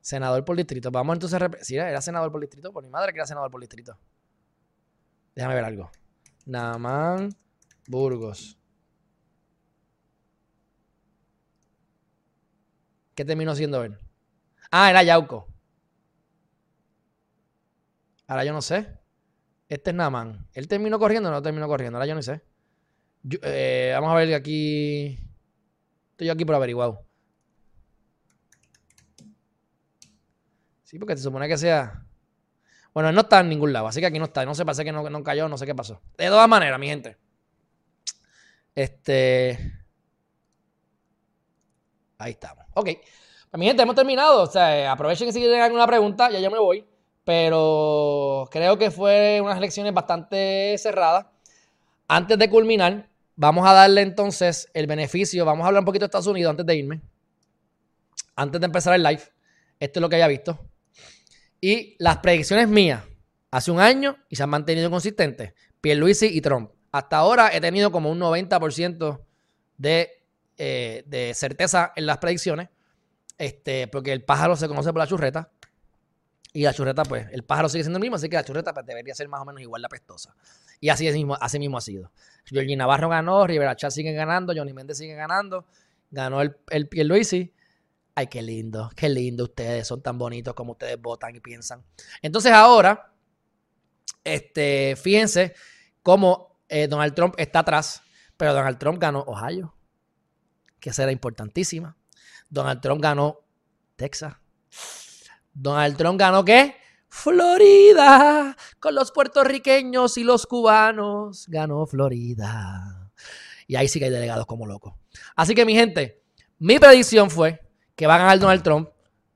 A: Senador por distrito. Vamos entonces a. Sí, era senador por distrito. Por mi madre que era senador por distrito. Déjame ver algo. Namán. Burgos. ¿Qué terminó siendo él? Ah, era Yauco. Ahora yo no sé. Este es Naman. ¿Él terminó corriendo o no terminó corriendo? Ahora yo no sé. eh, vamos a ver aquí. Estoy yo aquí por averiguado. Sí, porque se supone que sea. Bueno, él no está en ningún lado, así que aquí no está. No sé, parece que no, no cayó, no sé qué pasó. De todas maneras, mi gente. Este. Ahí estamos. Ok. Pues, mi gente, hemos terminado. O sea, aprovechen si tienen alguna pregunta. Ya yo me voy. Pero creo que fue unas elecciones bastante cerradas. Antes de culminar, vamos a darle entonces el beneficio. Vamos a hablar un poquito de Estados Unidos antes de irme. Antes de empezar el live. Esto es lo que haya visto. Y las predicciones mías hace un año y se han mantenido consistentes. Pierluisi y Trump. Hasta ahora he tenido como un 90% de, eh, de, certeza en las predicciones, este, porque el pájaro se conoce por la churreta. Y la churreta, pues, el pájaro sigue siendo el mismo, así que la churreta pues, debería ser más o menos igual la pestosa. Y así, mismo, así mismo ha sido. Georgie Navarro ganó, Rivera Chat sigue ganando, Johnny Méndez sigue ganando, ganó el, el Pierluisi. Ay, qué lindo, qué lindo ustedes, son tan bonitos como ustedes votan y piensan. Entonces ahora, este, fíjense cómo eh, Donald Trump está atrás, pero Donald Trump ganó Ohio, que será importantísima. Donald Trump ganó Texas. Donald Trump ganó qué? Florida, con los puertorriqueños y los cubanos. Ganó Florida. Y ahí sí que hay delegados como locos. Así que mi gente, mi predicción fue que va a ganar Donald Trump,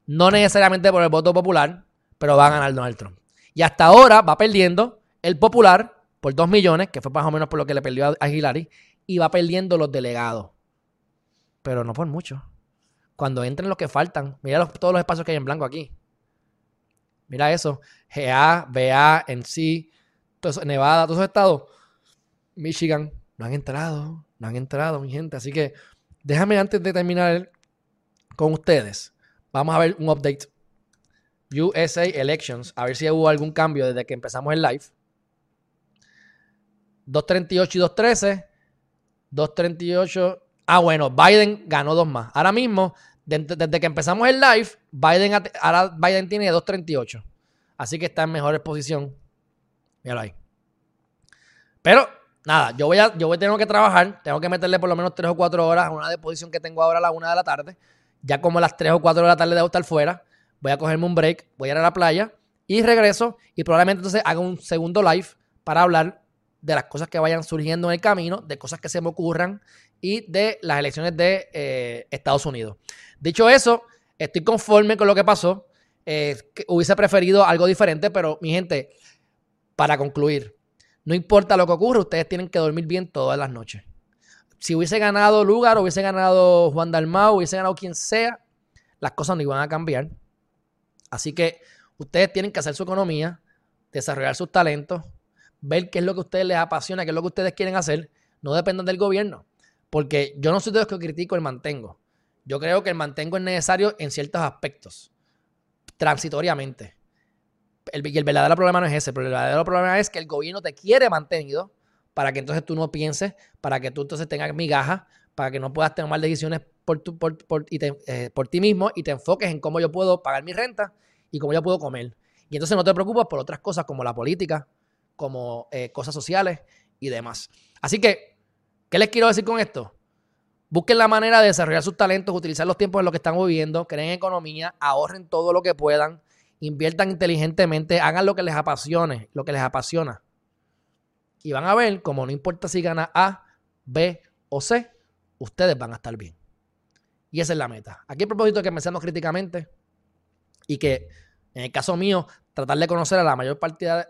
A: no necesariamente por el voto popular, pero va a ganar Donald Trump. Y hasta ahora va perdiendo el popular por 2 millones, que fue más o menos por lo que le perdió a Hillary, y va perdiendo los delegados. Pero no por mucho. Cuando entren los que faltan, mira los, todos los espacios que hay en blanco aquí. Mira eso. GA, BA, NC, Nevada, todos esos estados. Michigan, no han entrado, no han entrado, mi gente. Así que déjame antes de terminar con ustedes. Vamos a ver un update. USA Elections, a ver si hubo algún cambio desde que empezamos el live. 238 y 213. 238. Ah, bueno, Biden ganó dos más. Ahora mismo, desde, que empezamos el live, Biden, ahora Biden tiene 238. Así que está en mejor posición. Míralo ahí. Pero, nada, yo voy a, yo voy a tener que trabajar. Tengo que meterle por lo menos 3 o 4 horas a una deposición que tengo ahora a la 1 de la tarde. Ya como a las 3 o 4 de la tarde debo estar fuera. Voy a cogerme un break, voy a ir a la playa y regreso. Y probablemente entonces haga un segundo live para hablar de las cosas que vayan surgiendo en el camino, de cosas que se me ocurran y de las elecciones de eh, Estados Unidos. Dicho eso, estoy conforme con lo que pasó. eh, hubiese preferido algo diferente, pero mi gente, para concluir, no importa lo que ocurra, ustedes tienen que dormir bien todas las noches. Si hubiese ganado Lugar, hubiese ganado Juan Dalmau, hubiese ganado quien sea, las cosas no iban a cambiar. Así que ustedes tienen que hacer su economía, desarrollar sus talentos, ver qué es lo que a ustedes les apasiona, qué es lo que ustedes quieren hacer. No dependan del gobierno. Porque yo no soy de los que critico el mantengo. Yo creo que el mantengo es necesario en ciertos aspectos, transitoriamente. El, y el verdadero problema no es ese, pero el verdadero problema es que el gobierno te quiere mantenido para que entonces tú no pienses, para que tú entonces tengas migajas, para que no puedas tomar decisiones por, tu, por, por, eh, por ti mismo y te enfoques en cómo yo puedo pagar mi renta y cómo yo puedo comer. Y entonces no te preocupas por otras cosas como la política, como eh, cosas sociales y demás. Así que, ¿qué les quiero decir con esto? Busquen la manera de desarrollar sus talentos, utilizar los tiempos en los que están viviendo, creen economía, ahorren todo lo que puedan, inviertan inteligentemente, hagan lo que les apasione, lo que les apasiona. Y van a ver, como no importa si gana A, B o C, ustedes van a estar bien. Y esa es la meta. Aquí el propósito es que pensemos críticamente y que, en el caso mío, tratar de conocer a la mayor,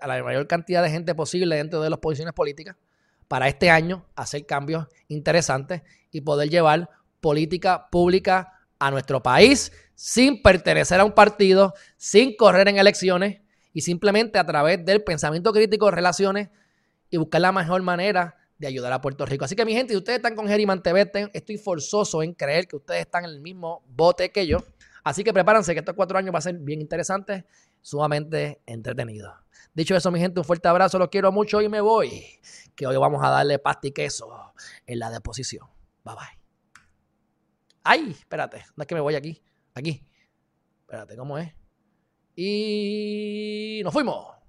A: a la mayor cantidad de gente posible dentro de las posiciones políticas para este año hacer cambios interesantes y poder llevar política pública a nuestro país sin pertenecer a un partido, sin correr en elecciones y simplemente a través del pensamiento crítico, relaciones y buscar la mejor manera de ayudar a Puerto Rico. Así que mi gente, si ustedes están con Geriman TV, estoy forzoso en creer que ustedes están en el mismo bote que yo. Así que prepárense que estos cuatro años va a ser bien interesantes, sumamente entretenidos. Dicho eso, mi gente, un fuerte abrazo, los quiero mucho y me voy. Que hoy vamos a darle pasta y queso en la deposición. Bye bye. Ay, espérate, no es que me voy aquí. Aquí. Espérate, ¿cómo es? Y nos fuimos.